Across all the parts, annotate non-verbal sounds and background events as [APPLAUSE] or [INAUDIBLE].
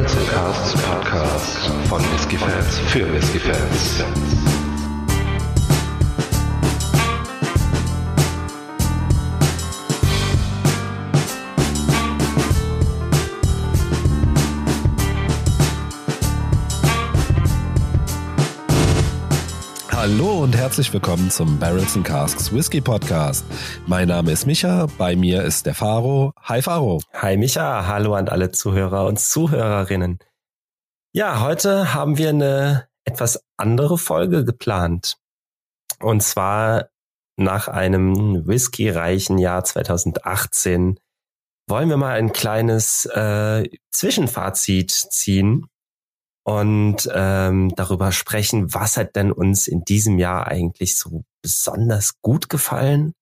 And Casts Podcast von Whiskey Fans für Whiskey Fans. Und herzlich willkommen zum Barrels and Casks Whisky Podcast. Mein Name ist Micha, bei mir ist der Faro. Hi Faro. Hi Micha, hallo an alle Zuhörer und Zuhörerinnen. Ja, heute haben wir eine etwas andere Folge geplant. Und zwar nach einem whiskyreichen Jahr 2018 wollen wir mal ein kleines äh, Zwischenfazit ziehen und ähm, darüber sprechen, was hat denn uns in diesem Jahr eigentlich so besonders gut gefallen.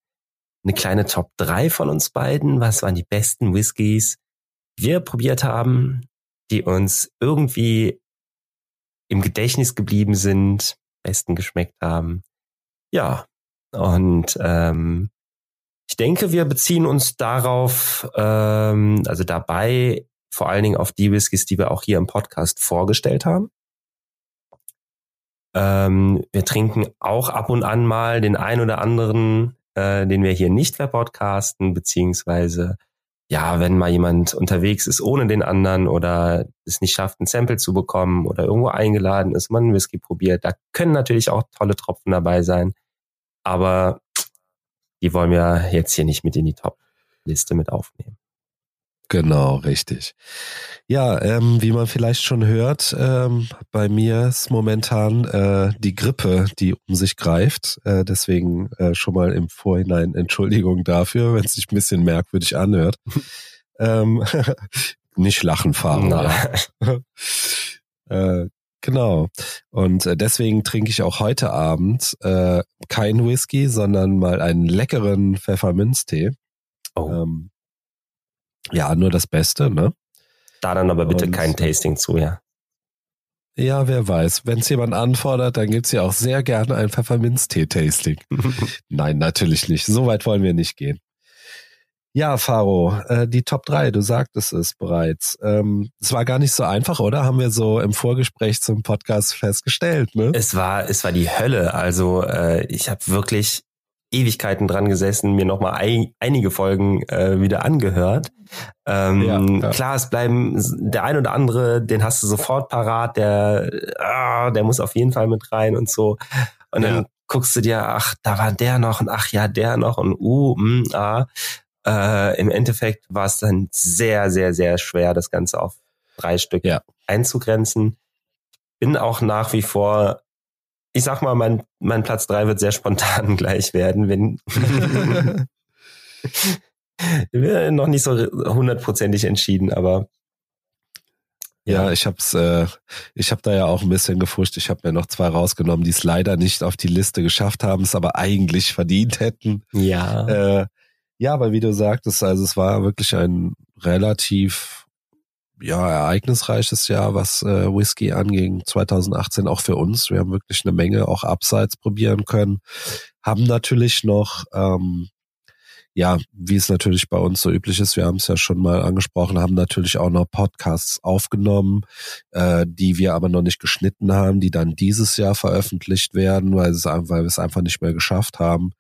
Eine kleine Top 3 von uns beiden. Was waren die besten Whiskys, die wir probiert haben, die uns irgendwie im Gedächtnis geblieben sind, besten geschmeckt haben. Ja, und ähm, ich denke, wir beziehen uns darauf, ähm, also dabei vor allen Dingen auf die Whiskys, die wir auch hier im Podcast vorgestellt haben. Ähm, wir trinken auch ab und an mal den ein oder anderen, äh, den wir hier nicht verpodcasten, beziehungsweise ja, wenn mal jemand unterwegs ist ohne den anderen oder es nicht schafft, ein Sample zu bekommen oder irgendwo eingeladen ist, man einen Whisky probiert, da können natürlich auch tolle Tropfen dabei sein. Aber die wollen wir jetzt hier nicht mit in die Top-Liste mit aufnehmen. Genau, richtig. Ja, ähm, wie man vielleicht schon hört, ähm, bei mir ist momentan äh, die Grippe, die um sich greift. Äh, deswegen äh, schon mal im Vorhinein Entschuldigung dafür, wenn es sich ein bisschen merkwürdig anhört. [LAUGHS] ähm, [LAUGHS] nicht lachen fahren. Ja. [LAUGHS] äh, genau. Und äh, deswegen trinke ich auch heute Abend äh, kein Whisky, sondern mal einen leckeren Pfefferminztee. Oh. Ähm, ja, nur das Beste, ne? Da dann aber bitte Und, kein Tasting zu, ja. Ja, wer weiß. Wenn es jemand anfordert, dann gibt's ja auch sehr gerne ein Pfefferminztee-Tasting. [LAUGHS] Nein, natürlich nicht. So weit wollen wir nicht gehen. Ja, Faro, äh, die Top 3, du sagtest es bereits. Ähm, es war gar nicht so einfach, oder? Haben wir so im Vorgespräch zum Podcast festgestellt, ne? Es war, es war die Hölle. Also äh, ich habe wirklich Ewigkeiten dran gesessen, mir nochmal ein, einige Folgen äh, wieder angehört. Ähm, ja, ja. Klar, es bleiben der ein oder andere, den hast du sofort parat, der, ah, der muss auf jeden Fall mit rein und so. Und dann guckst du dir, ach, da war der noch und ach ja, der noch und uh, mm, ah. Äh, Im Endeffekt war es dann sehr, sehr, sehr schwer, das Ganze auf drei Stück ja. einzugrenzen. Bin auch nach wie vor ich sag mal, mein, mein Platz drei wird sehr spontan [LAUGHS] gleich werden, wenn [LAUGHS] wir noch nicht so hundertprozentig entschieden, aber ja, ja ich hab's, äh, ich habe da ja auch ein bisschen gefuscht. Ich habe mir noch zwei rausgenommen, die es leider nicht auf die Liste geschafft haben, es aber eigentlich verdient hätten. Ja. Äh, ja, aber wie du sagtest, also es war wirklich ein relativ ja, ereignisreiches Jahr, was äh, Whisky anging, 2018 auch für uns. Wir haben wirklich eine Menge auch abseits probieren können. Haben natürlich noch, ähm, ja, wie es natürlich bei uns so üblich ist, wir haben es ja schon mal angesprochen, haben natürlich auch noch Podcasts aufgenommen, äh, die wir aber noch nicht geschnitten haben, die dann dieses Jahr veröffentlicht werden, weil, es, weil wir es einfach nicht mehr geschafft haben.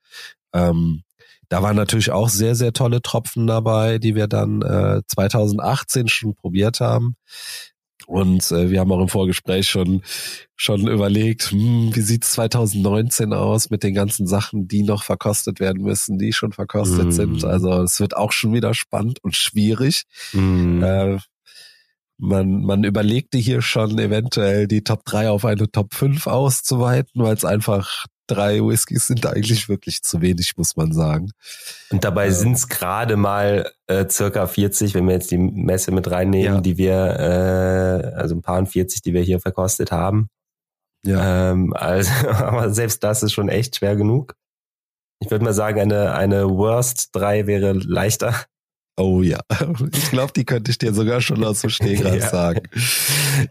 Ähm, da waren natürlich auch sehr, sehr tolle Tropfen dabei, die wir dann äh, 2018 schon probiert haben. Und äh, wir haben auch im Vorgespräch schon schon überlegt, hm, wie sieht's 2019 aus mit den ganzen Sachen, die noch verkostet werden müssen, die schon verkostet mm. sind. Also es wird auch schon wieder spannend und schwierig. Mm. Äh, man, man überlegte hier schon eventuell die Top 3 auf eine Top 5 auszuweiten, weil es einfach drei Whiskys sind eigentlich wirklich zu wenig, muss man sagen. Und dabei ähm, sind es gerade mal äh, circa 40, wenn wir jetzt die Messe mit reinnehmen, ja. die wir, äh, also ein paar und 40, die wir hier verkostet haben. Ja. Ähm, also, [LAUGHS] aber selbst das ist schon echt schwer genug. Ich würde mal sagen, eine, eine Worst 3 wäre leichter. Oh ja, [LAUGHS] ich glaube, die könnte ich dir sogar schon aus dem Stegreif [LAUGHS] ja. sagen.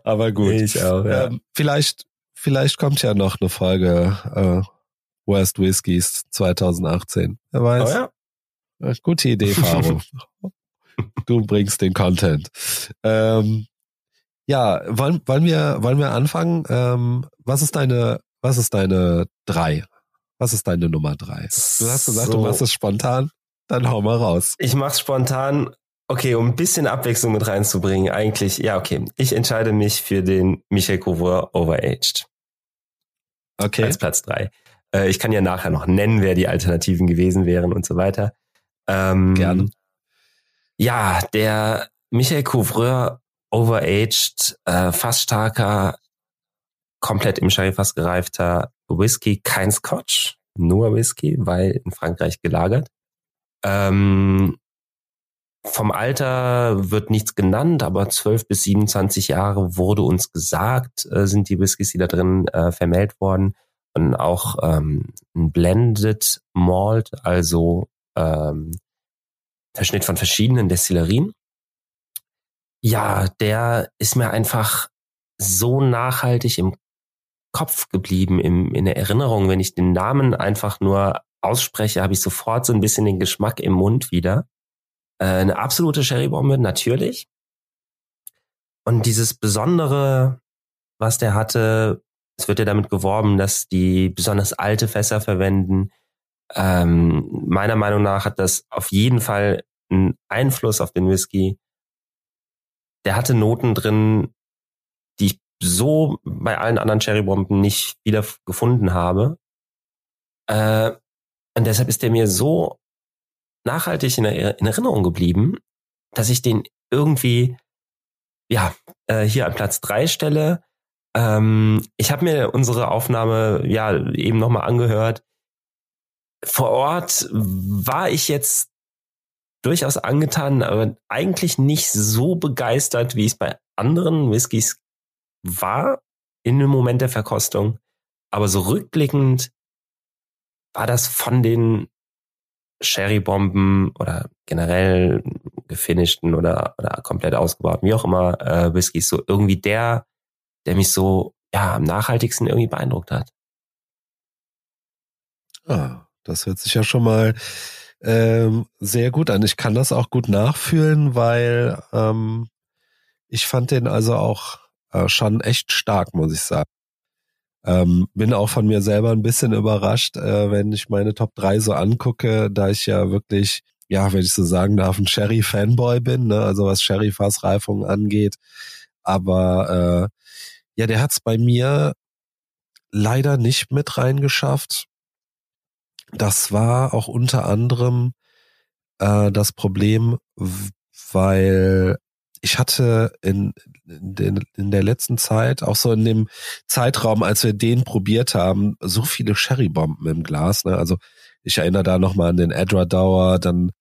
Aber gut. Ich auch, ja. Ähm, vielleicht vielleicht kommt ja noch eine Folge äh, Worst Whiskies 2018. Wer weiß. Oh ja. Gute Idee, Faro. [LAUGHS] du bringst den Content. Ähm, Ja, wollen, wollen wir, wollen wir anfangen? Ähm, was ist deine, was ist deine drei? Was ist deine Nummer drei? Du hast gesagt, so. du machst es spontan. Dann hau mal raus. Ich mach's spontan. Okay, um ein bisschen Abwechslung mit reinzubringen, eigentlich, ja, okay. Ich entscheide mich für den Michel Couvreur Overaged. Okay. Als Platz drei. Äh, ich kann ja nachher noch nennen, wer die Alternativen gewesen wären und so weiter. Ähm, Gerne. Ja, der Michael Couvreur Overaged, äh, fast starker, komplett im Sherryfass gereifter Whisky, kein Scotch, nur Whisky, weil in Frankreich gelagert. Ähm, vom Alter wird nichts genannt, aber 12 bis 27 Jahre wurde uns gesagt, äh, sind die Whiskys, die da drin äh, vermählt worden. Und auch ähm, ein Blended Malt, also ähm, Verschnitt von verschiedenen Destillerien. Ja, der ist mir einfach so nachhaltig im Kopf geblieben, im, in der Erinnerung. Wenn ich den Namen einfach nur ausspreche, habe ich sofort so ein bisschen den Geschmack im Mund wieder. Äh, eine absolute Sherrybombe, natürlich. Und dieses Besondere, was der hatte, es wird ja damit geworben, dass die besonders alte Fässer verwenden. Ähm, meiner Meinung nach hat das auf jeden Fall einen Einfluss auf den Whisky. Der hatte Noten drin, die ich so bei allen anderen Cherrybomben nicht wieder gefunden habe. Äh, und deshalb ist der mir so nachhaltig in, in Erinnerung geblieben, dass ich den irgendwie ja äh, hier an Platz drei stelle. Ähm, ich habe mir unsere Aufnahme ja eben nochmal angehört. Vor Ort war ich jetzt durchaus angetan, aber eigentlich nicht so begeistert, wie es bei anderen Whiskys war in dem Moment der Verkostung. Aber so rückblickend war das von den Sherry-Bomben oder generell gefinischten oder, oder komplett ausgebaut, wie auch immer, äh, Whiskys, so irgendwie der, der mich so ja am nachhaltigsten irgendwie beeindruckt hat. Ah, das hört sich ja schon mal ähm, sehr gut an. Ich kann das auch gut nachfühlen, weil ähm, ich fand den also auch äh, schon echt stark, muss ich sagen. Ähm, bin auch von mir selber ein bisschen überrascht, äh, wenn ich meine Top 3 so angucke, da ich ja wirklich, ja, wenn ich so sagen darf, ein Sherry-Fanboy bin, ne? also was Sherry-Fassreifung angeht. Aber äh, ja, der hat's bei mir leider nicht mit reingeschafft. Das war auch unter anderem äh, das Problem, weil ich hatte in, in, den, in der letzten Zeit, auch so in dem Zeitraum, als wir den probiert haben, so viele Sherrybomben im Glas. Ne? Also ich erinnere da nochmal an den Edra Dauer, dann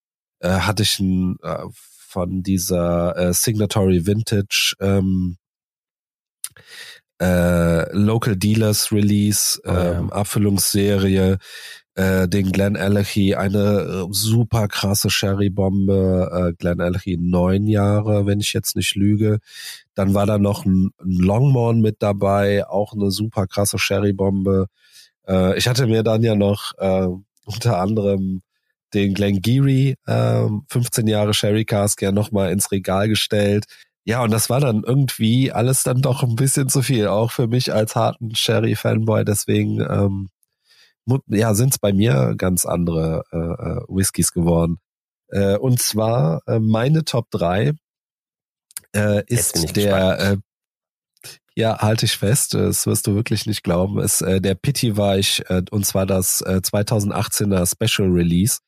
äh, hatte ich ein, äh, von dieser äh, Signatory Vintage ähm, äh, Local Dealers Release, ähm, oh, ja. Ähm, Abfüllungsserie äh, den Glenn Allergy, eine äh, super krasse Sherry-Bombe, äh, Glenn Allergy neun Jahre, wenn ich jetzt nicht lüge. Dann war da noch ein, ein Longmorn mit dabei, auch eine super krasse Sherry-Bombe. Äh, ich hatte mir dann ja noch äh, unter anderem den Glen Geary, äh, 15 Jahre Sherry Cask ja nochmal ins Regal gestellt. Ja, und das war dann irgendwie alles dann doch ein bisschen zu viel, auch für mich als harten Sherry-Fanboy. Deswegen ähm, ja, sind es bei mir ganz andere äh, äh, Whiskys geworden. Äh, und zwar äh, meine Top 3 äh, ist der, äh, ja, halte ich fest, das wirst du wirklich nicht glauben, ist äh, der Pity Weich äh, und zwar das äh, 2018er Special Release.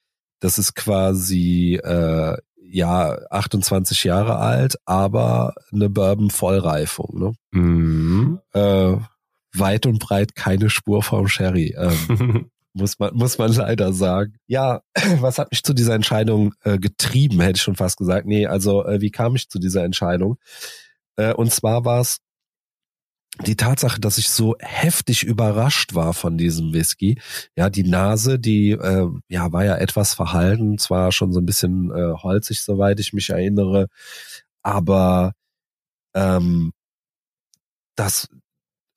Das ist quasi äh, ja 28 Jahre alt, aber eine Bourbon Vollreifung. Ne? Mhm. Äh, weit und breit keine Spur vom Sherry. Ähm, [LAUGHS] muss man, muss man leider sagen. Ja, [CLEARS THROAT] was hat mich zu dieser Entscheidung äh, getrieben, hätte ich schon fast gesagt. Nee, also äh, wie kam ich zu dieser Entscheidung? Äh, und zwar war es die Tatsache, dass ich so heftig überrascht war von diesem Whisky. Ja, die Nase, die äh, ja war ja etwas verhalten, zwar schon so ein bisschen äh, holzig, soweit ich mich erinnere, aber ähm, das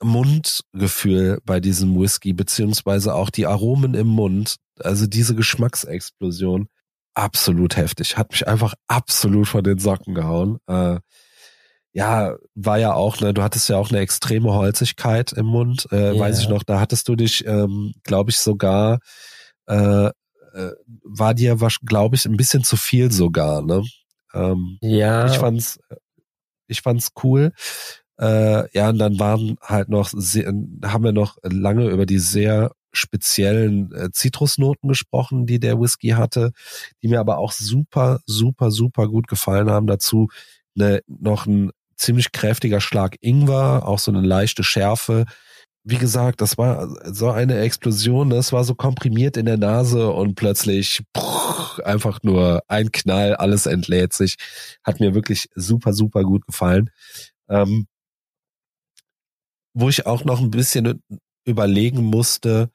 Mundgefühl bei diesem Whisky, beziehungsweise auch die Aromen im Mund, also diese Geschmacksexplosion, absolut heftig. Hat mich einfach absolut von den Socken gehauen. Äh, ja, war ja auch, ne, du hattest ja auch eine extreme Holzigkeit im Mund, äh, yeah. weiß ich noch, da hattest du dich, ähm, glaube ich, sogar, äh, äh, war dir, glaube ich, ein bisschen zu viel sogar, ne? Ähm, ja. Ich fand's, ich fand's cool. Äh, ja, und dann waren halt noch, sehr, haben wir noch lange über die sehr speziellen äh, Zitrusnoten gesprochen, die der Whisky hatte, die mir aber auch super, super, super gut gefallen haben. Dazu ne, noch ein ziemlich kräftiger Schlag Ingwer, auch so eine leichte Schärfe. Wie gesagt, das war so eine Explosion, das war so komprimiert in der Nase und plötzlich pff, einfach nur ein Knall, alles entlädt sich. Hat mir wirklich super, super gut gefallen. Ähm, wo ich auch noch ein bisschen überlegen musste,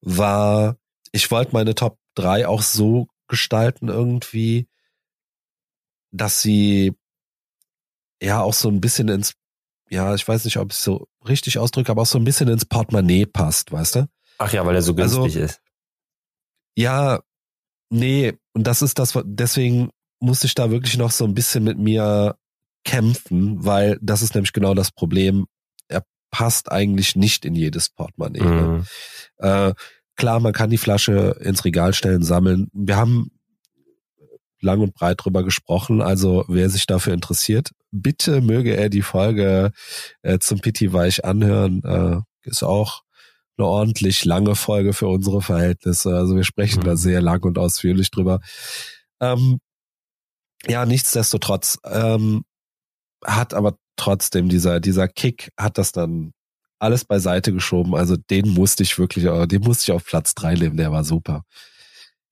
war, ich wollte meine Top 3 auch so gestalten irgendwie, dass sie ja auch so ein bisschen ins, ja, ich weiß nicht, ob ich so richtig ausdrücke, aber auch so ein bisschen ins Portemonnaie passt, weißt du? Ach ja, weil er so günstig also, ist. Ja, nee, und das ist das, deswegen musste ich da wirklich noch so ein bisschen mit mir kämpfen, weil das ist nämlich genau das Problem. Passt eigentlich nicht in jedes Portemonnaie. Ne? Mhm. Ne? Äh, klar, man kann die Flasche ins Regal stellen, sammeln. Wir haben lang und breit drüber gesprochen. Also wer sich dafür interessiert, bitte möge er die Folge äh, zum Pitti Weich anhören. Äh, ist auch eine ordentlich lange Folge für unsere Verhältnisse. Also wir sprechen mhm. da sehr lang und ausführlich drüber. Ähm, ja, nichtsdestotrotz ähm, hat aber trotzdem dieser dieser Kick hat das dann alles beiseite geschoben. Also den musste ich wirklich, den musste ich auf Platz drei nehmen. Der war super.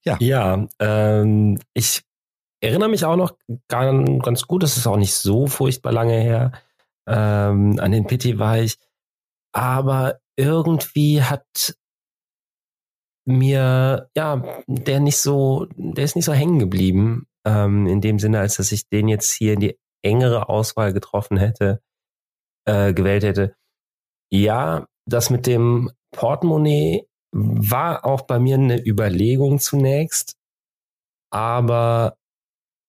Ja. Ja, ähm, ich erinnere mich auch noch ganz, gut, das ist auch nicht so furchtbar lange her, ähm, an den Pity war ich, aber irgendwie hat mir, ja, der nicht so, der ist nicht so hängen geblieben, ähm, in dem Sinne, als dass ich den jetzt hier in die engere Auswahl getroffen hätte, äh, gewählt hätte. Ja, das mit dem Portemonnaie war auch bei mir eine Überlegung zunächst, aber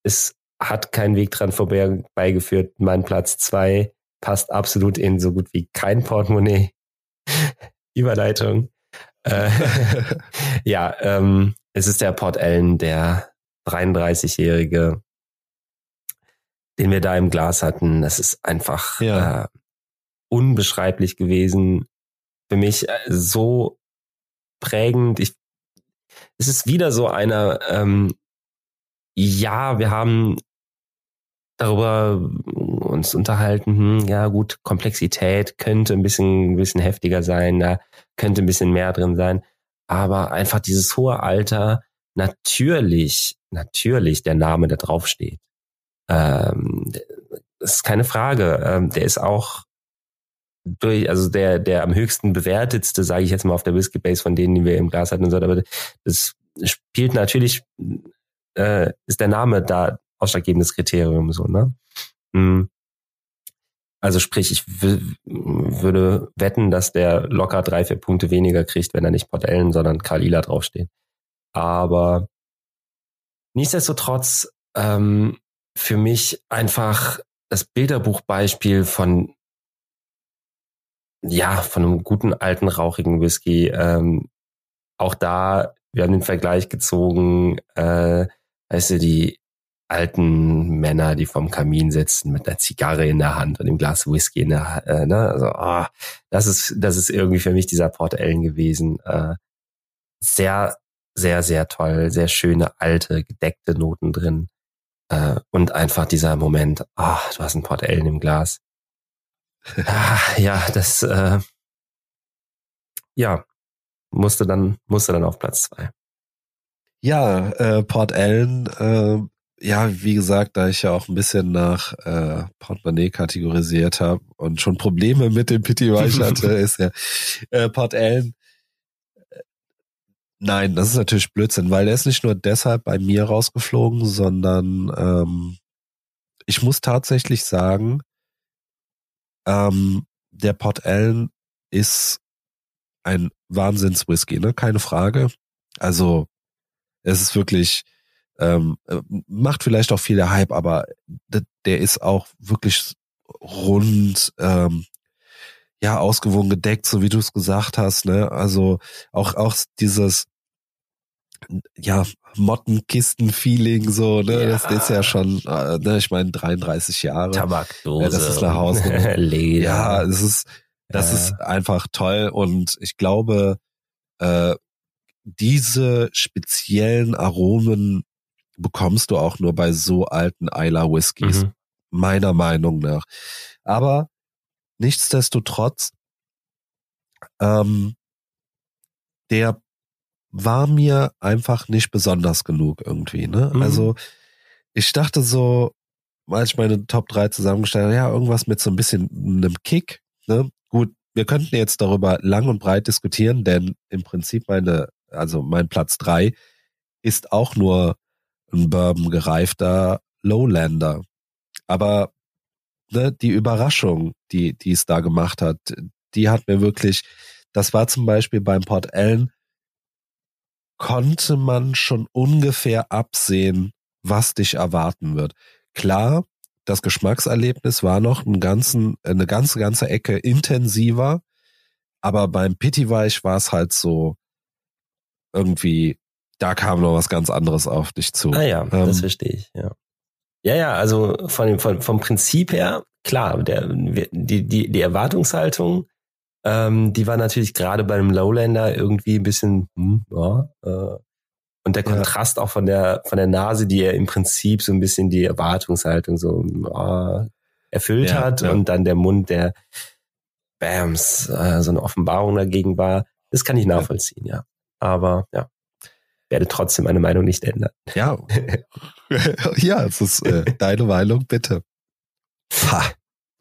es hat keinen Weg dran vorbeigeführt. Mein Platz zwei passt absolut in so gut wie kein Portemonnaie. [LAUGHS] Überleitung. Äh, [LAUGHS] ja, ähm, es ist der Port Ellen, der 33-Jährige, den wir da im Glas hatten. Das ist einfach ja. äh, unbeschreiblich gewesen. Für mich äh, so prägend. Ich, es ist wieder so einer, ähm, ja, wir haben darüber uns unterhalten, hm, ja gut, Komplexität könnte ein bisschen, ein bisschen heftiger sein, da könnte ein bisschen mehr drin sein, aber einfach dieses hohe Alter, natürlich, natürlich der Name, der draufsteht. Ähm, das ist keine Frage. Ähm, der ist auch durch, also der, der am höchsten bewertetste, sage ich jetzt mal auf der Whisky Base von denen, die wir im Glas hatten und so, aber das spielt natürlich äh, ist der Name da ausschlaggebendes Kriterium so, ne? Mhm. Also sprich, ich würde wetten, dass der locker drei, vier Punkte weniger kriegt, wenn er nicht Port Ellen, sondern Karl Ila draufsteht. Aber nichtsdestotrotz ähm, für mich einfach das Bilderbuchbeispiel von ja, von einem guten alten rauchigen Whisky. Ähm, auch da, wir haben den Vergleich gezogen, äh, weißt du, die alten Männer, die vom Kamin sitzen mit einer Zigarre in der Hand und dem Glas Whisky in der Hand, äh, ne? Also, oh, das ist, das ist irgendwie für mich dieser Port Ellen gewesen. Äh, sehr, sehr, sehr toll, sehr schöne, alte, gedeckte Noten drin. Äh, und einfach dieser Moment, ah, oh, du hast ein Port Ellen im Glas. [LAUGHS] ah, ja, das, äh, ja, musste dann, musste dann auf Platz zwei. Ja, äh, Port Ellen, äh, ja, wie gesagt, da ich ja auch ein bisschen nach äh, Portemonnaie kategorisiert habe und schon Probleme mit dem Pity Weich hatte, [LAUGHS] ist ja äh, Port Ellen. Nein, das ist natürlich Blödsinn, weil er ist nicht nur deshalb bei mir rausgeflogen, sondern ähm, ich muss tatsächlich sagen, ähm, der Port Ellen ist ein Wahnsinns-Whisky, ne? Keine Frage. Also es ist wirklich, ähm, äh, macht vielleicht auch viel der Hype, aber der ist auch wirklich rund, ähm, ja, ausgewogen gedeckt, so wie du es gesagt hast, ne? Also auch, auch dieses, ja, Mottenkisten-Feeling, so, ne? Ja. Das ist ja schon, äh, ne, ich meine, 33 Jahre. Tabakdose. Ja, das ist eine Hausnummer. Leder. Ja, es ist, das ja. ist einfach toll und ich glaube, äh, diese speziellen Aromen bekommst du auch nur bei so alten Isla Whiskys, mhm. meiner Meinung nach. Aber nichtsdestotrotz, ähm, der war mir einfach nicht besonders genug irgendwie. Ne? Mhm. Also ich dachte so, als ich meine Top 3 zusammengestellt habe, ja, irgendwas mit so ein bisschen einem Kick. Ne? Gut, wir könnten jetzt darüber lang und breit diskutieren, denn im Prinzip meine, also mein Platz 3 ist auch nur ein Bourbon gereifter Lowlander. Aber ne, die Überraschung, die, die es da gemacht hat, die hat mir wirklich, das war zum Beispiel beim Port Ellen, konnte man schon ungefähr absehen, was dich erwarten wird. Klar, das Geschmackserlebnis war noch einen ganzen, eine ganze, ganze Ecke intensiver, aber beim Pittiweich war es halt so irgendwie da kam noch was ganz anderes auf dich zu. Ah ja, ähm, das verstehe ich, ja. Ja, ja, also von dem, von, vom Prinzip her, klar, der, die, die, die Erwartungshaltung, ähm, die war natürlich gerade bei einem Lowlander irgendwie ein bisschen, hm, ja, äh, und der Kontrast ja. auch von der, von der Nase, die er im Prinzip so ein bisschen die Erwartungshaltung so äh, erfüllt ja, hat ja. und dann der Mund, der Bams, äh, so eine Offenbarung dagegen war. Das kann ich nachvollziehen, ja. Aber ja werde trotzdem meine Meinung nicht ändern. Ja, [LAUGHS] ja, es ist äh, deine Meinung, bitte. Ha.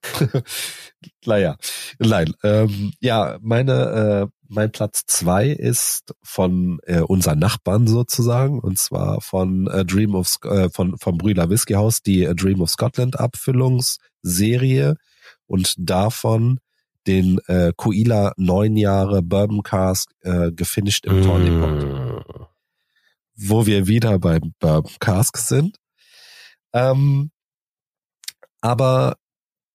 [LAUGHS] naja, nein. Ähm, ja, meine, äh, mein Platz zwei ist von äh, unseren Nachbarn sozusagen, und zwar von äh, Dream of äh, von vom Brüder Whisky House, die äh, Dream of Scotland Abfüllungsserie und davon den äh, Kuila neun Jahre Bourbon Cask äh, gefinisht im mm. Tawny Pot wo wir wieder beim, beim Cask sind. Ähm, aber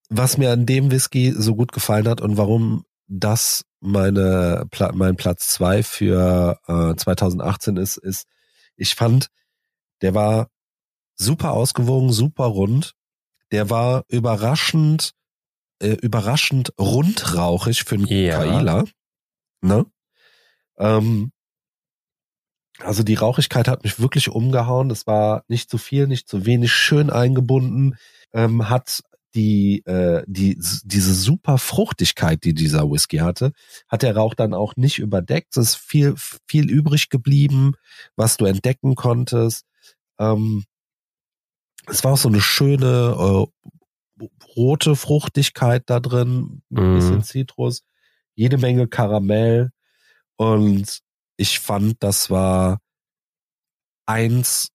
was mir an dem Whisky so gut gefallen hat und warum das meine mein Platz zwei für äh, 2018 ist, ist, ich fand, der war super ausgewogen, super rund. Der war überraschend, äh, überraschend rundrauchig für einen ja. Kaila. Ne? Ähm, also die Rauchigkeit hat mich wirklich umgehauen. Das war nicht zu viel, nicht zu wenig, schön eingebunden. Ähm, hat die, äh, die, diese super Fruchtigkeit, die dieser Whisky hatte, hat der Rauch dann auch nicht überdeckt. Es ist viel, viel übrig geblieben, was du entdecken konntest. Ähm, es war auch so eine schöne äh, rote Fruchtigkeit da drin, ein bisschen mhm. Zitrus, jede Menge Karamell und ich fand, das war eins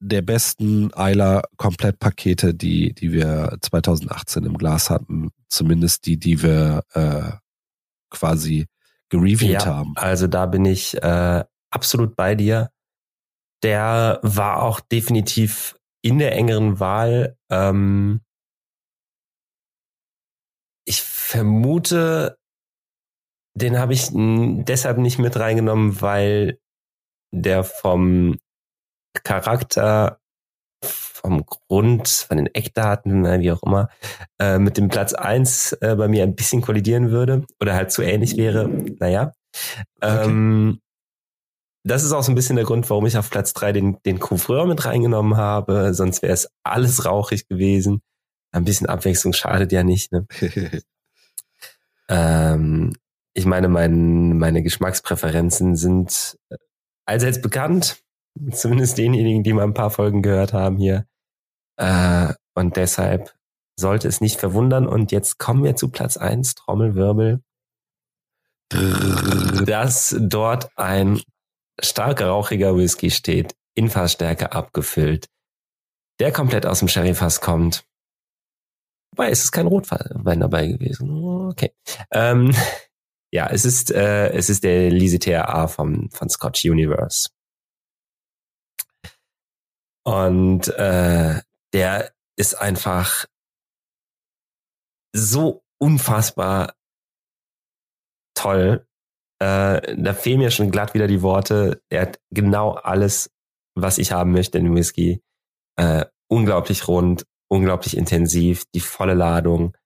der besten Eiler Komplettpakete, die, die wir 2018 im Glas hatten. Zumindest die, die wir äh, quasi gereviewt ja, haben. Also da bin ich äh, absolut bei dir. Der war auch definitiv in der engeren Wahl. Ähm, ich vermute, den habe ich deshalb nicht mit reingenommen, weil der vom Charakter, vom Grund, von den Eckdaten, wie auch immer, äh, mit dem Platz eins äh, bei mir ein bisschen kollidieren würde oder halt zu ähnlich wäre. Naja. Okay. Ähm, das ist auch so ein bisschen der Grund, warum ich auf Platz drei den, den Couvreur mit reingenommen habe. Sonst wäre es alles rauchig gewesen. Ein bisschen Abwechslung schadet ja nicht. Ne? [LAUGHS] ähm, ich meine, mein, meine Geschmackspräferenzen sind äh, allseits bekannt. [LAUGHS] Zumindest denjenigen, die mal ein paar Folgen gehört haben hier. Äh, und deshalb sollte es nicht verwundern. Und jetzt kommen wir zu Platz eins Trommelwirbel. Dass dort ein starker, rauchiger Whisky steht, in Fassstärke abgefüllt, der komplett aus dem Sherryfass kommt. Wobei, es ist kein Rotwein dabei gewesen. Okay. Ähm, [LAUGHS] ja, es ist, äh, es ist der Lisetair A vom, von Scotch Universe. Und äh, der ist einfach so unfassbar toll. Äh, da fehlen mir schon glatt wieder die Worte. Er hat genau alles, was ich haben möchte in dem Whisky. Äh, unglaublich rund, unglaublich intensiv, die volle Ladung.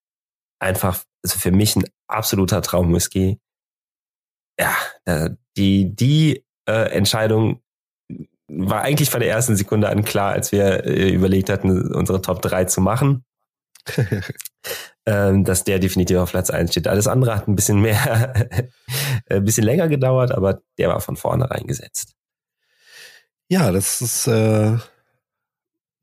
Einfach also für mich ein absoluter Traumwhisky. Ja, die, die äh, Entscheidung war eigentlich von der ersten Sekunde an klar, als wir äh, überlegt hatten, unsere Top 3 zu machen. [LAUGHS] ähm, dass der definitiv auf Platz 1 steht. Alles andere hat ein bisschen mehr, ein [LAUGHS] bisschen länger gedauert, aber der war von vornherein gesetzt. Ja, das ist äh,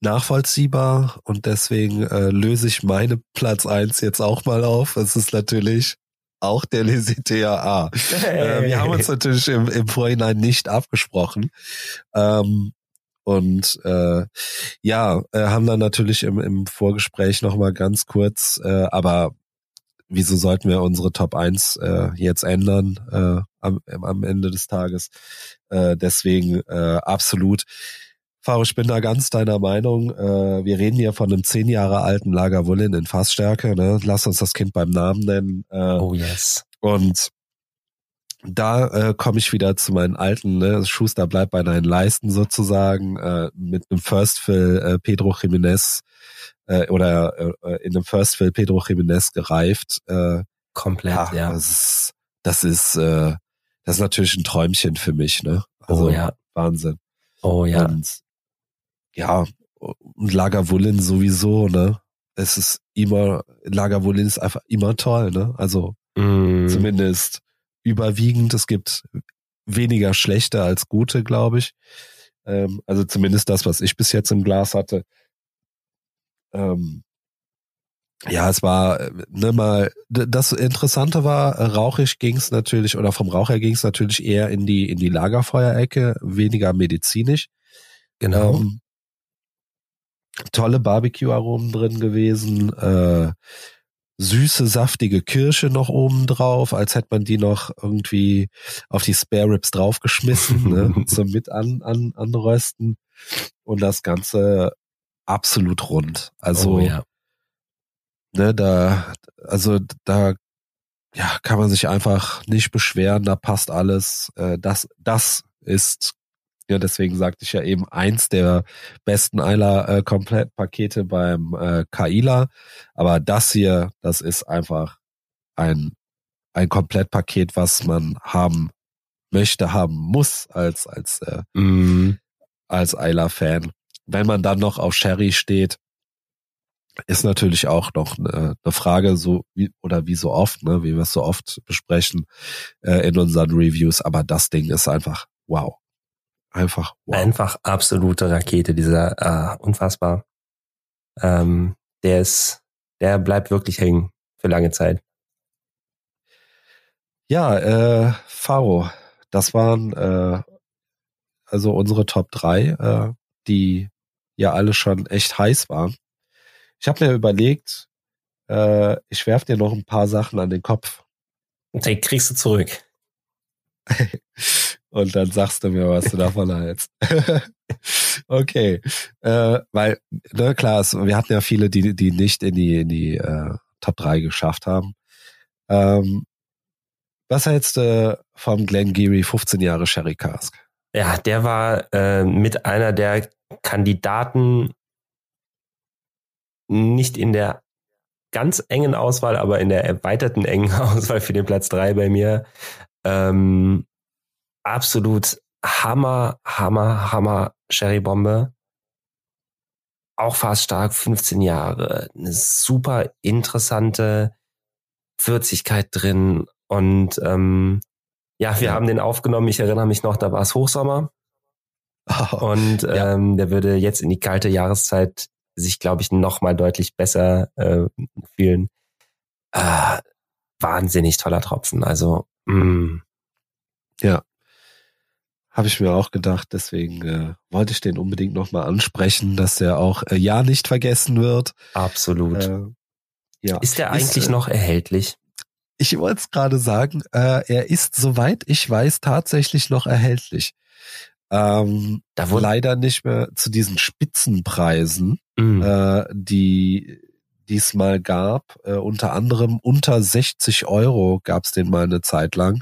nachvollziehbar und deswegen äh, löse ich meine Platz 1 jetzt auch mal auf. Es ist natürlich auch der LCTA. Hey. Äh, wir haben uns natürlich im, im Vorhinein nicht abgesprochen. Ähm, und äh, ja, äh, haben dann natürlich im, im Vorgespräch nochmal ganz kurz, äh, aber wieso sollten wir unsere Top 1 äh, jetzt ändern äh, am, am Ende des Tages? Äh, deswegen äh, absolut Faro, ich bin da ganz deiner Meinung. Äh, wir reden hier von einem zehn Jahre alten Lagerwullen in Fassstärke. Ne? Lass uns das Kind beim Namen nennen. Äh, oh yes. Und da äh, komme ich wieder zu meinen alten, ne? Schuster bleibt bei deinen Leisten sozusagen, äh, mit einem First Fill äh, Pedro Jiménez äh, oder äh, in einem First Fill Pedro Jiménez gereift. Äh, Komplett, ja. ja. Das ist, das ist, äh, das ist natürlich ein Träumchen für mich, ne? Also, oh ja. Wahnsinn. Oh ja. Und ja, und Lagerwullen sowieso, ne? Es ist immer, Lagerwullen ist einfach immer toll, ne? Also mm. zumindest überwiegend. Es gibt weniger schlechte als gute, glaube ich. Ähm, also zumindest das, was ich bis jetzt im Glas hatte. Ähm, ja, es war ne mal das Interessante war, rauchig ging es natürlich oder vom Rauch her ging es natürlich eher in die in die Lagerfeuerecke, weniger medizinisch. Genau. Ähm, tolle Barbecue-Aromen drin gewesen, äh, süße, saftige Kirsche noch oben drauf, als hätte man die noch irgendwie auf die Spare Ribs draufgeschmissen, ne, [LAUGHS] zum mit an, an, anrösten. Und das Ganze absolut rund. Also, oh, ja. ne, da, also da, ja, kann man sich einfach nicht beschweren, da passt alles. Äh, das, das ist ja, deswegen sagte ich ja eben eins der besten Eiler äh, Komplettpakete beim äh, Kaila. Aber das hier, das ist einfach ein, ein Komplettpaket, was man haben möchte, haben muss als, als, äh, mm. als Eiler-Fan. Wenn man dann noch auf Sherry steht, ist natürlich auch noch eine, eine Frage, so wie oder wie so oft, ne, wie wir es so oft besprechen äh, in unseren Reviews. Aber das Ding ist einfach wow einfach wow. Einfach absolute Rakete, dieser äh, unfassbar. Ähm, der ist, der bleibt wirklich hängen für lange Zeit. Ja, äh, Faro, das waren äh, also unsere Top 3, äh, die ja alle schon echt heiß waren. Ich habe mir überlegt, äh, ich werf dir noch ein paar Sachen an den Kopf. Den kriegst du zurück. [LAUGHS] und dann sagst du mir, was du davon hältst. [LAUGHS] okay, äh, weil ne, klar, es, wir hatten ja viele, die die nicht in die in die äh, Top 3 geschafft haben. Ähm, was hältst du vom Glenn Geary 15 Jahre Sherry Cask? Ja, der war äh, mit einer der Kandidaten nicht in der ganz engen Auswahl, aber in der erweiterten engen [LAUGHS] Auswahl für den Platz 3 bei mir. Ähm, absolut Hammer, Hammer, Hammer Sherry-Bombe. Auch fast stark, 15 Jahre. Eine super interessante Würzigkeit drin. Und ähm, ja, wir ja. haben den aufgenommen. Ich erinnere mich noch, da war es Hochsommer. Oh, [LAUGHS] und ähm, ja. der würde jetzt in die kalte Jahreszeit sich, glaube ich, noch mal deutlich besser äh, fühlen. Äh, wahnsinnig toller Tropfen. Also. Mm. Ja, habe ich mir auch gedacht, deswegen äh, wollte ich den unbedingt nochmal ansprechen, dass der auch äh, ja nicht vergessen wird. Absolut. Äh, ja. Ist der eigentlich ist, äh, noch erhältlich? Ich wollte es gerade sagen, äh, er ist, soweit ich weiß, tatsächlich noch erhältlich. Ähm, da leider nicht mehr zu diesen Spitzenpreisen, mhm. äh, die diesmal gab. Äh, unter anderem unter 60 Euro gab es den mal eine Zeit lang.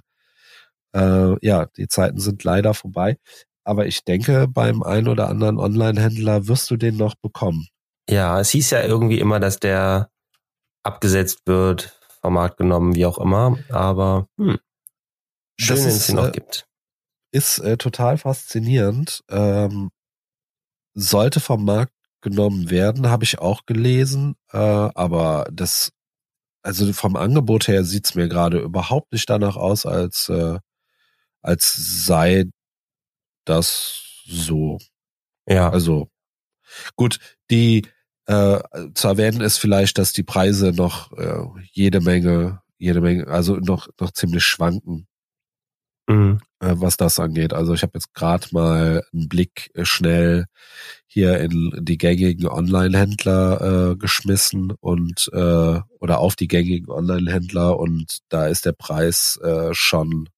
Äh, ja, die Zeiten sind leider vorbei. Aber ich denke, beim einen oder anderen Online-Händler wirst du den noch bekommen. Ja, es hieß ja irgendwie immer, dass der abgesetzt wird, vom Markt genommen, wie auch immer. Aber hm, schön, wenn es ihn noch äh, gibt. Ist äh, total faszinierend. Ähm, sollte vom Markt genommen werden, habe ich auch gelesen. Äh, aber das, also vom Angebot her sieht's mir gerade überhaupt nicht danach aus, als, äh, als sei das so. Ja. Also gut, die äh, zu erwähnen ist vielleicht, dass die Preise noch äh, jede Menge, jede Menge, also noch noch ziemlich schwanken, mhm. äh, was das angeht. Also ich habe jetzt gerade mal einen Blick schnell hier in die gängigen Online-Händler äh, geschmissen und äh, oder auf die gängigen Online-Händler und da ist der Preis äh, schon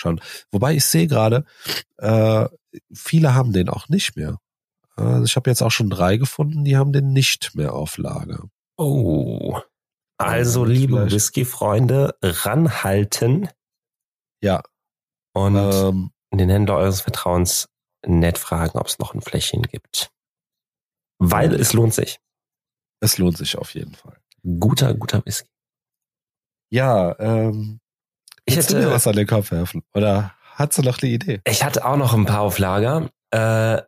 schon. Wobei ich sehe gerade, äh, viele haben den auch nicht mehr. Also ich habe jetzt auch schon drei gefunden, die haben den nicht mehr auf Lager. Oh. Also, liebe Whisky-Freunde, ranhalten. Ja. Und ähm, den Händler eures Vertrauens nett fragen, ob es noch ein Fläschchen gibt. Weil es lohnt sich. Es lohnt sich auf jeden Fall. Guter, guter Whisky. Ja, ähm, ich hätte mir was an den Kopf werfen. Oder hast du noch eine Idee? Ich hatte auch noch ein paar auf Lager. Äh,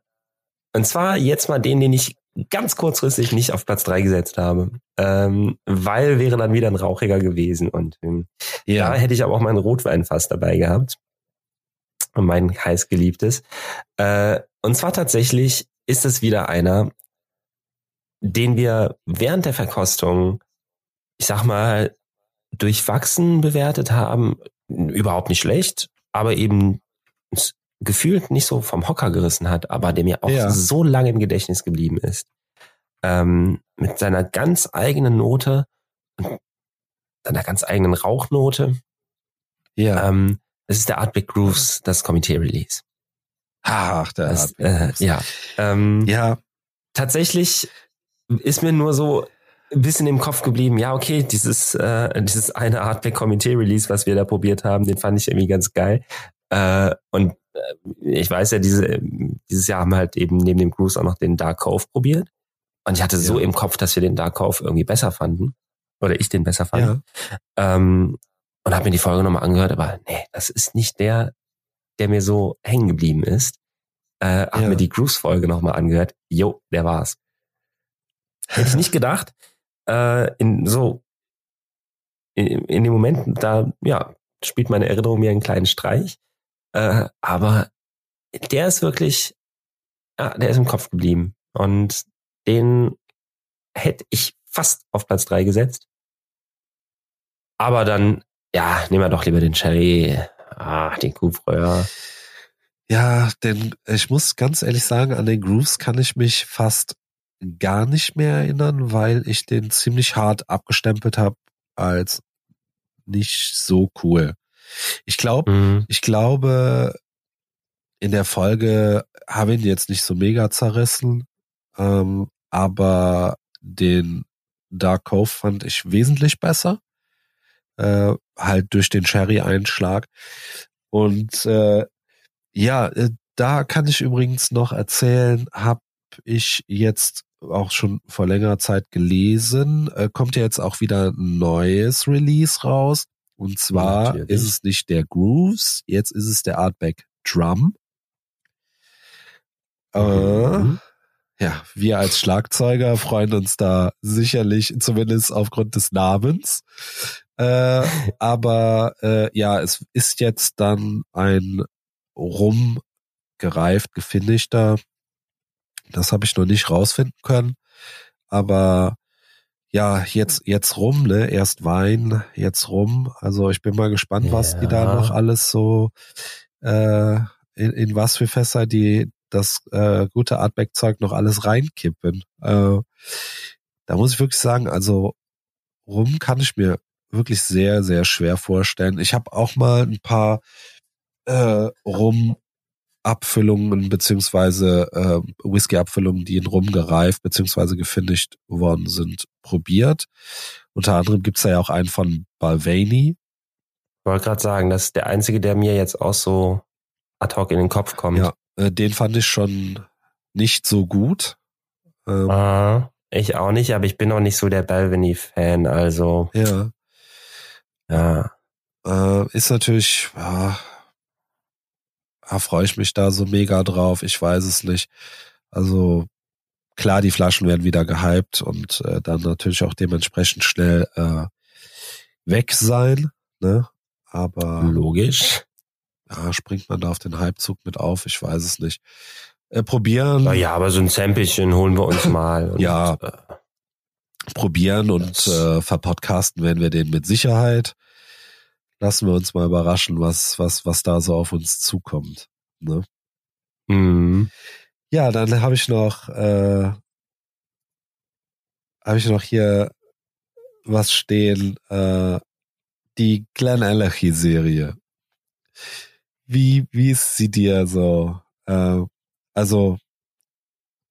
und zwar jetzt mal den, den ich ganz kurzfristig nicht auf Platz drei gesetzt habe, ähm, weil wäre dann wieder ein rauchiger gewesen und ähm, ja. da hätte ich aber auch meinen Rotwein fast dabei gehabt und mein heiß geliebtes. Äh, und zwar tatsächlich ist es wieder einer, den wir während der Verkostung, ich sag mal, durchwachsen bewertet haben, überhaupt nicht schlecht, aber eben gefühlt nicht so vom Hocker gerissen hat, aber der mir auch ja. so lange im Gedächtnis geblieben ist. Ähm, mit seiner ganz eigenen Note und seiner ganz eigenen Rauchnote. Ja. Ähm, das ist der Art Big Grooves, das Komitee-Release. Ach, der das, Art äh, Ja. Ähm, ja. Tatsächlich ist mir nur so ein bisschen im Kopf geblieben, ja, okay, dieses, äh, dieses eine Komitee-Release, was wir da probiert haben, den fand ich irgendwie ganz geil. Äh, und äh, ich weiß ja, diese, dieses Jahr haben wir halt eben neben dem Cruise auch noch den Dark Cove probiert. Und ich hatte so im Kopf, dass wir den Dark Cove irgendwie besser fanden. Oder ich den besser fand. Ja. Ähm, und habe mir die Folge nochmal angehört, aber nee, das ist nicht der, der mir so hängen geblieben ist. Äh, hab ja. mir die Cruise-Folge nochmal angehört. Jo, der war's. Hätte ich nicht gedacht. Äh, in so in, in dem Moment, da ja, spielt meine Erinnerung mir einen kleinen Streich. Äh, aber der ist wirklich, ja, der ist im Kopf geblieben. Und den hätte ich fast auf Platz drei gesetzt. Aber dann, ja, nehmen wir doch lieber den Cherry, ah, den Kuhfreuer. Ja, denn ich muss ganz ehrlich sagen, an den Grooves kann ich mich fast gar nicht mehr erinnern, weil ich den ziemlich hart abgestempelt habe als nicht so cool. Ich glaube, mhm. ich glaube, in der Folge habe ich ihn jetzt nicht so mega zerrissen, ähm, aber den Dark Cove fand ich wesentlich besser. Äh, halt durch den Sherry-Einschlag. Und äh, ja, äh, da kann ich übrigens noch erzählen, habe ich jetzt auch schon vor längerer Zeit gelesen, äh, kommt ja jetzt auch wieder ein neues Release raus. Und zwar Natürlich. ist es nicht der Grooves, jetzt ist es der Artback Drum. Äh, mhm. Äh, ja, wir als Schlagzeuger freuen uns da sicherlich, zumindest aufgrund des Namens. Äh, [LAUGHS] aber äh, ja, es ist jetzt dann ein rumgereift, gefinischter. Das habe ich noch nicht rausfinden können. Aber ja, jetzt, jetzt rum, ne? Erst Wein, jetzt rum. Also ich bin mal gespannt, ja. was die da noch alles so, äh, in, in was für Fässer die das äh, gute Artback-Zeug noch alles reinkippen. Äh, da muss ich wirklich sagen, also rum kann ich mir wirklich sehr, sehr schwer vorstellen. Ich habe auch mal ein paar äh, rum Abfüllungen beziehungsweise äh, Whisky-Abfüllungen, die in Rum gereift beziehungsweise gefinisht worden sind, probiert. Unter anderem gibt's da ja auch einen von Balvenie. Ich wollte gerade sagen, das ist der einzige, der mir jetzt auch so ad hoc in den Kopf kommt. Ja, äh, den fand ich schon nicht so gut. Ähm, ah, ich auch nicht, aber ich bin auch nicht so der Balvenie-Fan, also. Ja. Ja. Äh, ist natürlich, ja, ah, freue ich mich da so mega drauf. Ich weiß es nicht. Also klar, die Flaschen werden wieder gehypt und äh, dann natürlich auch dementsprechend schnell äh, weg sein. Ne? Aber logisch. Ja, springt man da auf den Hypezug mit auf? Ich weiß es nicht. Äh, probieren. Na ja, aber so ein Samplechen holen wir uns mal. Und, ja. Äh, probieren und äh, verpodcasten werden wir den mit Sicherheit lassen wir uns mal überraschen, was, was, was da so auf uns zukommt. Ne? Mhm. Ja, dann habe ich noch, äh, habe ich noch hier was stehen, äh, die Glenn Allergy Serie. Wie, wie ist sie dir so? Äh, also,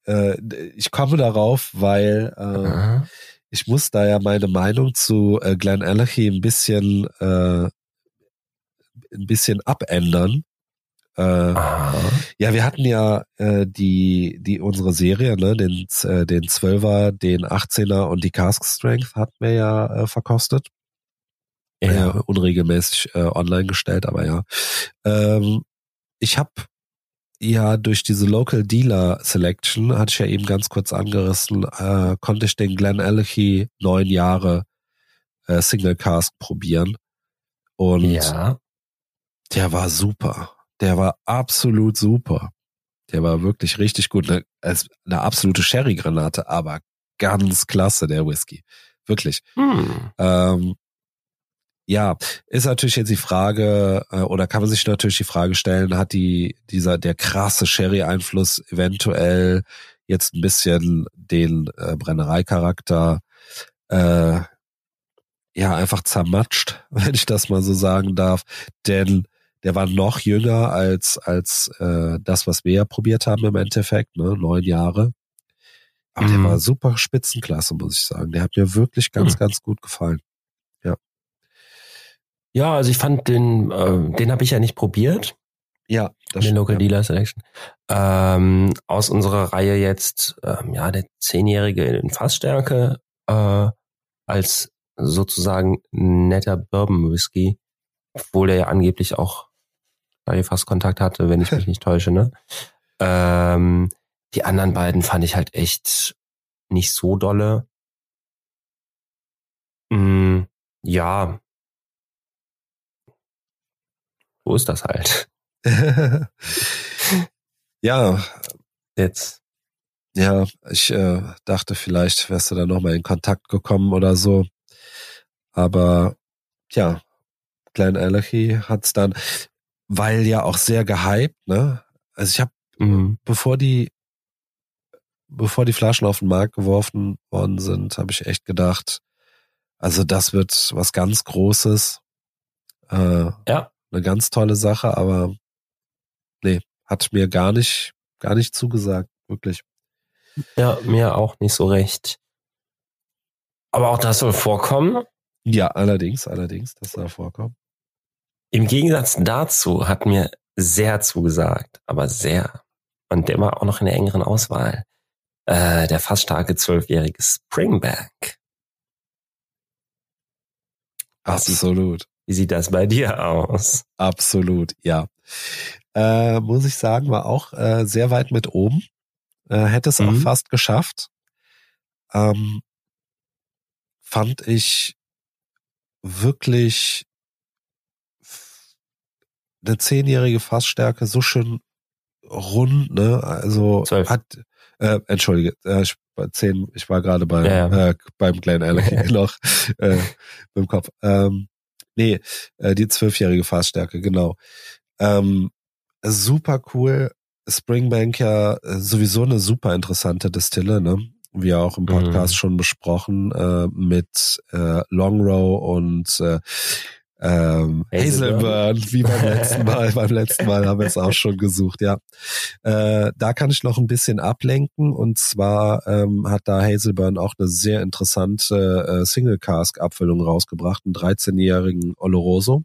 äh, ich komme darauf, weil äh, ich muss da ja meine Meinung zu äh, Glenn Allergy ein bisschen äh, ein bisschen abändern. Äh, ja, wir hatten ja äh, die die unsere Serie, ne, den äh, den 12er, den 18er und die Cask Strength hatten wir ja äh, verkostet. Ja. ja unregelmäßig äh, online gestellt, aber ja. Ähm, ich habe ja durch diese Local Dealer Selection, hatte ich ja eben ganz kurz angerissen, äh, konnte ich den Glen Alechi neun Jahre äh, Single Cask probieren. Und ja. Der war super. Der war absolut super. Der war wirklich richtig gut. Eine, eine absolute Sherry-Granate, aber ganz klasse, der Whisky. Wirklich. Hm. Ähm, ja, ist natürlich jetzt die Frage, äh, oder kann man sich natürlich die Frage stellen, hat die, dieser, der krasse Sherry-Einfluss eventuell jetzt ein bisschen den äh, Brennereicharakter äh, ja einfach zermatscht, [LAUGHS] wenn ich das mal so sagen darf. Denn der war noch jünger als, als äh, das, was wir ja probiert haben im Endeffekt, ne? neun Jahre. Aber mhm. der war super Spitzenklasse, muss ich sagen. Der hat mir wirklich ganz, mhm. ganz gut gefallen. Ja. Ja, also ich fand den, äh, den habe ich ja nicht probiert. Ja, das den Local ja. Dealer Selection. Ähm, aus unserer Reihe jetzt, ähm, ja, der Zehnjährige in Fassstärke äh, als sozusagen netter Bourbon Whisky, obwohl der ja angeblich auch da fast Kontakt hatte, wenn ich mich [LAUGHS] nicht täusche, ne? Ähm, die anderen beiden fand ich halt echt nicht so dolle. Mm, ja. So ist das halt. [LAUGHS] ja. Jetzt. Ja, ich äh, dachte, vielleicht wärst du da nochmal in Kontakt gekommen oder so. Aber ja, Klein Allergy hat's dann weil ja auch sehr gehypt, ne? Also ich habe, mhm. bevor die, bevor die Flaschen auf den Markt geworfen worden sind, habe ich echt gedacht, also das wird was ganz Großes. Äh, ja. Eine ganz tolle Sache, aber nee, hat mir gar nicht, gar nicht zugesagt, wirklich. Ja, mir auch nicht so recht. Aber auch das soll vorkommen. Ja, allerdings, allerdings, das soll vorkommen. Im Gegensatz dazu hat mir sehr zugesagt, aber sehr. Und der war auch noch in der engeren Auswahl. Äh, der fast starke zwölfjährige Springbank. Absolut. Wie sieht das bei dir aus? Absolut, ja. Äh, muss ich sagen, war auch äh, sehr weit mit oben. Äh, hätte es mhm. auch fast geschafft. Ähm, fand ich wirklich eine zehnjährige Fassstärke so schön rund, ne? Also Zwölf. hat äh, entschuldige, äh, ich, zehn, ich war gerade beim ja, ja. Äh, beim kleinen Alex [LAUGHS] noch äh, im Kopf. Ähm, nee, äh, die zwölfjährige Fassstärke, genau. Ähm, super cool. Springbank ja äh, sowieso eine super interessante Distille, ne? Wie auch im Podcast mhm. schon besprochen, äh, mit äh, Long Row und äh, Ähm, Hazelburn, wie beim letzten Mal. [LAUGHS] beim letzten Mal haben wir es auch schon gesucht, ja. Äh, da kann ich noch ein bisschen ablenken und zwar ähm, hat da Hazelburn auch eine sehr interessante äh, Single-Cask-Abfüllung rausgebracht, einen 13-jährigen Oloroso.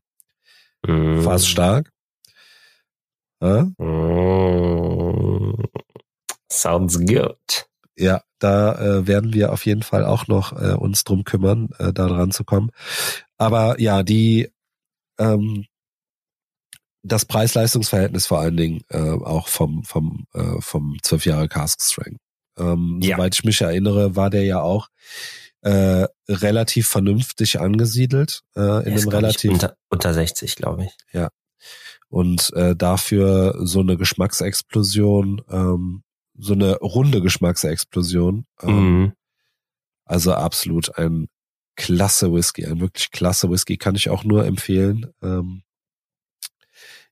Mm. Fast stark. Ja? Mm. Sounds good. Ja, da äh, werden wir auf jeden Fall auch noch äh, uns drum kümmern, äh, da dran zu kommen. Aber ja, die ähm, das Preis-Leistungs-Verhältnis vor allen Dingen äh, auch vom vom äh, vom zwölf Jahre Cask Strength. Ähm, ja. Soweit ich mich erinnere, war der ja auch äh, relativ vernünftig angesiedelt äh, in einem relativ unter, unter 60, glaube ich. Ja. Und äh, dafür so eine Geschmacksexplosion, ähm, so eine runde Geschmacksexplosion. Ähm, mhm. Also absolut ein klasse Whisky, ein wirklich klasse Whisky, kann ich auch nur empfehlen. Ähm,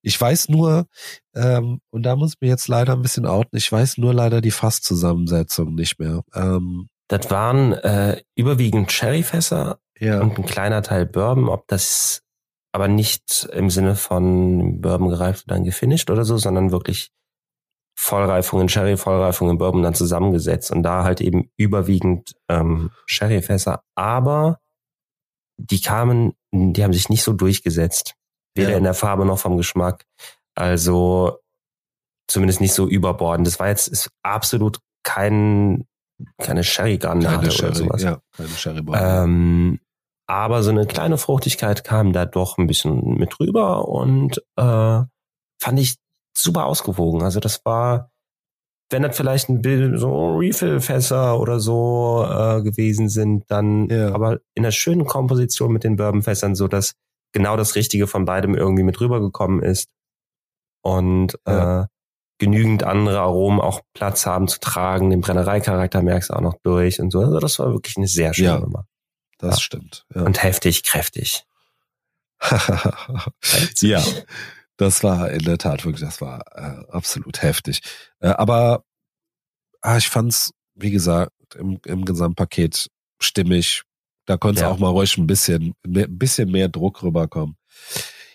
ich weiß nur, ähm, und da muss ich mir jetzt leider ein bisschen outen, ich weiß nur leider die Fasszusammensetzung nicht mehr. Das waren äh, überwiegend Sherryfässer ja. und ein kleiner Teil Bourbon, ob das aber nicht im Sinne von Bourbon gereift und dann gefinisht oder so, sondern wirklich Vollreifung in Sherry, Vollreifung in Bourbon dann zusammengesetzt und da halt eben überwiegend ähm, Sherryfässer, aber die kamen, die haben sich nicht so durchgesetzt, weder ja. in der Farbe noch vom Geschmack, also zumindest nicht so überbordend. Das war jetzt ist absolut kein keine Sherry-Granate oder sowas. Ja, keine Sherry ähm, aber so eine kleine Fruchtigkeit kam da doch ein bisschen mit rüber und äh, fand ich super ausgewogen. Also das war, wenn das vielleicht ein Bild so Refill-Fässer oder so äh, gewesen sind, dann ja. aber in einer schönen Komposition mit den Bourbon-Fässern, so dass genau das Richtige von beidem irgendwie mit rübergekommen ist und ja. äh, genügend andere Aromen auch Platz haben zu tragen. Den Brennereicharakter merkst du auch noch durch und so. Also das war wirklich eine sehr schöne ja, Nummer. Das ja. stimmt. Ja. Und heftig, kräftig. [LAUGHS] ja. Das war in der Tat wirklich, das war äh, absolut heftig. Äh, aber ah, ich fand's, wie gesagt, im, im Gesamtpaket stimmig. Da konnte ja. auch mal ruhig ein bisschen, ein bisschen mehr Druck rüberkommen.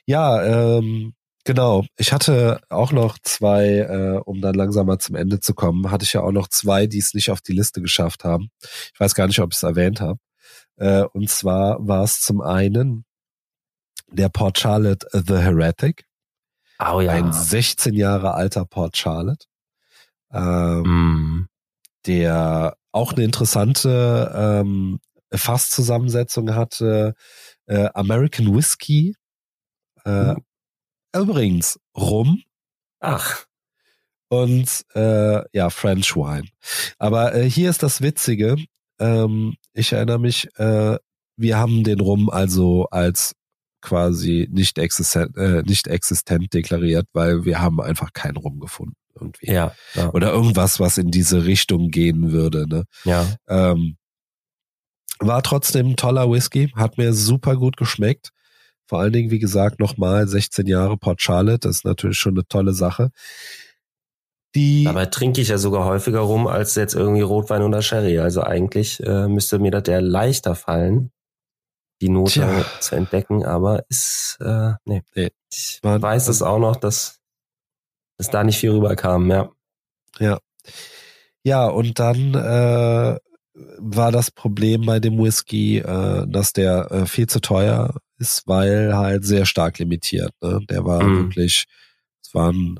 Ja, ähm, genau. Ich hatte auch noch zwei, äh, um dann langsamer zum Ende zu kommen, hatte ich ja auch noch zwei, die es nicht auf die Liste geschafft haben. Ich weiß gar nicht, ob ich es erwähnt habe. Äh, und zwar war es zum einen der Port Charlotte The Heretic. Oh ja. Ein 16 Jahre alter Port Charlotte. Ähm, mm. Der auch eine interessante ähm, Fasszusammensetzung hatte. Äh, American Whiskey. Äh, mm. Übrigens, Rum. Ach. Und äh, ja, French Wine. Aber äh, hier ist das Witzige. Ähm, ich erinnere mich, äh, wir haben den Rum also als quasi nicht existent, äh, nicht existent deklariert, weil wir haben einfach keinen Rum gefunden irgendwie. Ja, ja. Oder irgendwas, was in diese Richtung gehen würde. Ne? Ja. Ähm, war trotzdem ein toller Whisky, hat mir super gut geschmeckt. Vor allen Dingen, wie gesagt, nochmal 16 Jahre Port Charlotte, das ist natürlich schon eine tolle Sache. Die Dabei trinke ich ja sogar häufiger rum als jetzt irgendwie Rotwein oder Sherry. Also eigentlich äh, müsste mir das der leichter fallen die Note Tja. zu entdecken, aber ist, äh, nee. nee. Ich War, weiß es auch noch, dass es da nicht viel rüberkam, ja. Ja. Ja, und dann äh, war das Problem bei dem Whisky, äh, dass der äh, viel zu teuer ist, weil halt sehr stark limitiert. Ne? Der war mhm. wirklich, es waren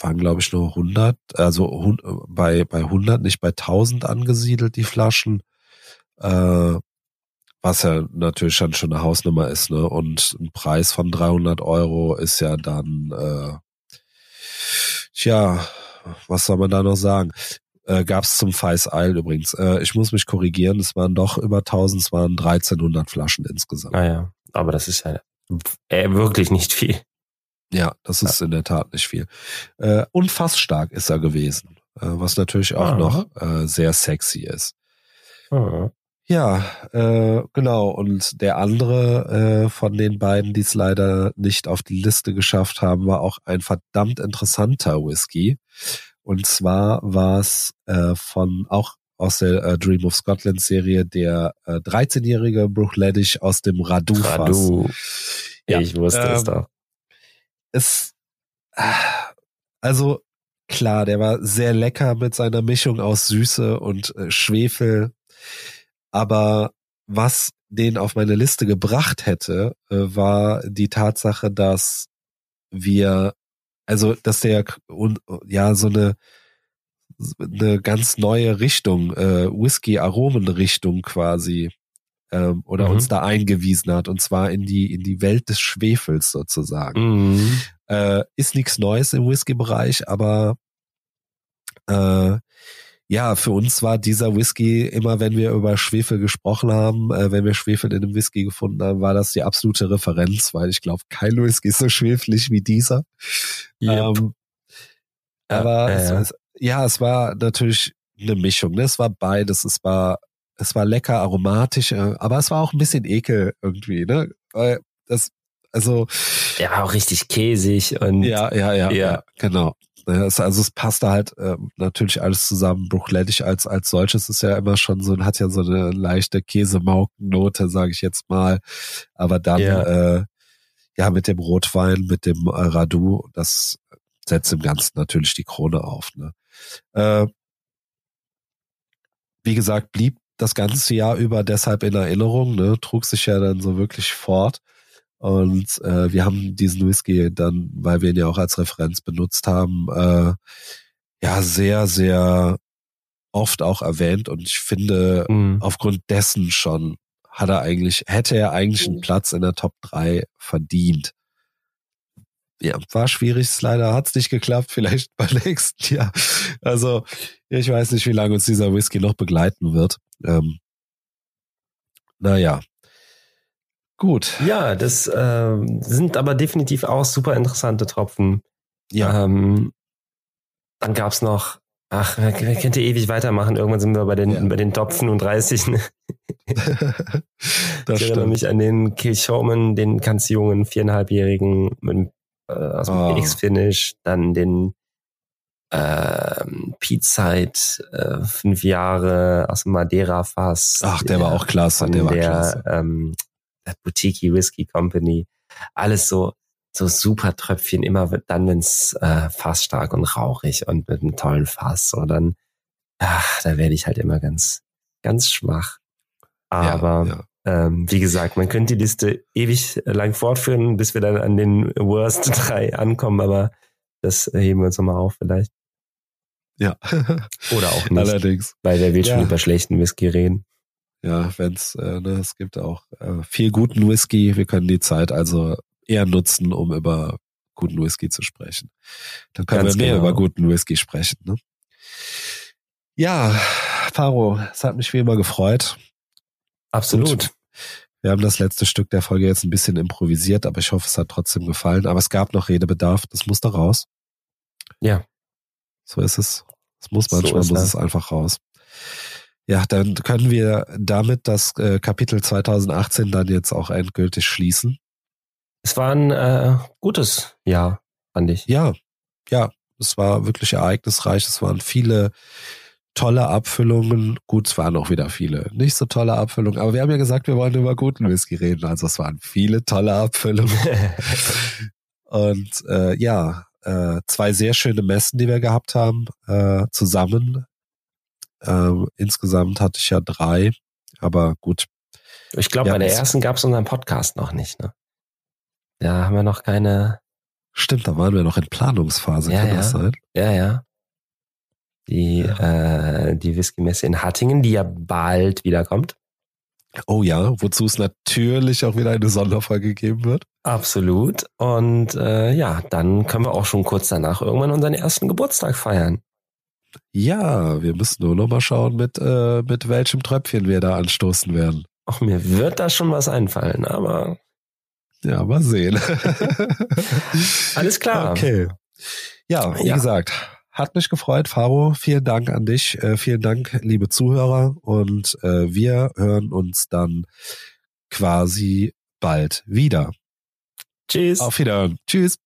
waren glaube ich nur 100, also bei bei 100, nicht bei 1000 angesiedelt die Flaschen. Äh, was ja natürlich dann schon eine Hausnummer ist, ne? Und ein Preis von 300 Euro ist ja dann, äh, tja, was soll man da noch sagen? Äh, Gab es zum Feis Isle übrigens. Äh, ich muss mich korrigieren, es waren doch über 1000, es waren 1300 Flaschen insgesamt. Naja, ah aber das ist ja äh, wirklich nicht viel. Ja, das ist ja. in der Tat nicht viel. Äh, und fast stark ist er gewesen, äh, was natürlich auch Aha. noch äh, sehr sexy ist. Aha. Ja, äh, genau. Und der andere äh, von den beiden, die es leider nicht auf die Liste geschafft haben, war auch ein verdammt interessanter Whisky. Und zwar war es äh, von auch aus der äh, Dream of Scotland Serie der äh, 13-jährige Bruchleddich aus dem Radu-Fass. Radu. Ja, ich wusste es ähm, doch. Es, also klar, der war sehr lecker mit seiner Mischung aus Süße und äh, Schwefel. Aber was den auf meine Liste gebracht hätte, äh, war die Tatsache, dass wir, also dass der ja so eine eine ganz neue Richtung, äh, Whisky-Aromenrichtung quasi ähm, oder Mhm. uns da eingewiesen hat und zwar in die in die Welt des Schwefels sozusagen. Mhm. Äh, ist nichts Neues im Whisky-Bereich, aber äh, ja, für uns war dieser Whisky immer, wenn wir über Schwefel gesprochen haben, äh, wenn wir Schwefel in einem Whisky gefunden haben, war das die absolute Referenz, weil ich glaube, kein Whisky ist so schwefelig wie dieser. Yep. Ähm, aber ja, es. Es, ja, es war natürlich eine Mischung. Ne? Es war beides. Es war, es war lecker, aromatisch, äh, aber es war auch ein bisschen ekel irgendwie. Ne? Weil das, also Der war auch richtig käsig und ja, ja, ja, Ja. ja, genau. Also es passte halt äh, natürlich alles zusammen. Bruchlettig als als solches ist ja immer schon so, hat ja so eine leichte Käsemaukennote, sage ich jetzt mal. Aber dann Ja. äh, ja mit dem Rotwein, mit dem äh, Radu, das setzt im Ganzen natürlich die Krone auf. Ne? Äh, wie gesagt, blieb das ganze Jahr über deshalb in Erinnerung, ne? trug sich ja dann so wirklich fort. Und äh, wir haben diesen Whisky dann, weil wir ihn ja auch als Referenz benutzt haben, äh, ja sehr, sehr oft auch erwähnt. Und ich finde, Mhm. aufgrund dessen schon hat er eigentlich, hätte er eigentlich einen Platz in der Top 3 verdient. Ja, war schwierig, leider hat's nicht geklappt, [LAUGHS] vielleicht beim nächsten Jahr. Also, ich weiß nicht, wie lange uns dieser Whisky noch begleiten wird. Ähm, naja. Gut. Ja, das ähm, sind aber definitiv auch super interessante Tropfen. Ja. Ähm, dann gab's noch, ach, wer, wer könnte ewig weitermachen? Irgendwann sind wir bei den, Ja. bei den Topfen und 30. Ne? [LAUGHS] ich erinnere mich an den Kill Showman, den ganz jungen, viereinhalbjährigen mit, dem, äh, aus dem Oh. X-Finish, dann den Pete Side, äh, fünf Jahre aus dem Madeira-Fass. Ach, der war auch klasse, der war der klasse. ähm, der Boutique Whisky Company. Alles so so super Tröpfchen, immer dann, wenn's äh, fast stark und rauchig und mit einem tollen Fass. So dann, ach, da werde ich halt immer ganz, ganz schwach. Aber ja, ja. ähm, wie gesagt, man könnte die Liste ewig lang fortführen, bis wir dann an den Worst [LAUGHS] 3 ankommen, aber das heben wir uns nochmal auf vielleicht. ja. Oder auch nicht, Allerdings. weil wer will Ja. schon über schlechten Whisky reden. Ja, wenn's, äh, ne, es gibt auch äh, viel guten Whisky. Wir können die Zeit also eher nutzen, um über guten Whisky zu sprechen. Dann können Ganz wir mehr genau. über guten Whisky sprechen. Ne? Ja, Faro, es hat mich wie immer gefreut. Absolut. Wir haben das letzte Stück der Folge jetzt ein bisschen improvisiert, aber ich hoffe, es hat trotzdem gefallen. Aber es gab noch Redebedarf, das musste raus. Ja. So ist es. Es muss So manchmal, ist muss es einfach raus. Ja, dann können wir damit das äh, Kapitel 2018 dann jetzt auch endgültig schließen. Es war ein äh, gutes Jahr, fand ich. Ja, ja, es war wirklich ereignisreich. Es waren viele tolle Abfüllungen. Gut, es waren auch wieder viele nicht so tolle Abfüllungen, aber wir haben ja gesagt, wir wollen über guten Whisky reden. Also es waren viele tolle Abfüllungen. [LAUGHS] Und äh, ja, äh, zwei sehr schöne Messen, die wir gehabt haben, äh, zusammen. Ähm, insgesamt hatte ich ja drei, aber gut. Ich glaube, Ja, bei der ersten gab es unseren Podcast noch nicht. Ne? Da haben wir noch keine. Stimmt, da waren wir noch in Planungsphase, Ja, kann ja. das sein? Ja, ja. Die, äh, die Whisky-Messe in Hattingen, die ja bald wiederkommt. Oh ja, wozu es natürlich auch wieder eine Sonderfolge geben wird. Absolut. Und äh, ja, dann können wir auch schon kurz danach irgendwann unseren ersten Geburtstag feiern. Ja, wir müssen nur noch mal schauen, mit, äh, mit welchem Tröpfchen wir da anstoßen werden. Auch mir wird da schon was einfallen, aber Ja, mal sehen. [LAUGHS] alles klar. Okay. Ja, wie Ja. gesagt, hat mich gefreut, Faro. Vielen Dank an dich. Äh, vielen Dank, liebe Zuhörer. Und äh, wir hören uns dann quasi bald wieder. Tschüss. Auf Wiedersehen. Tschüss.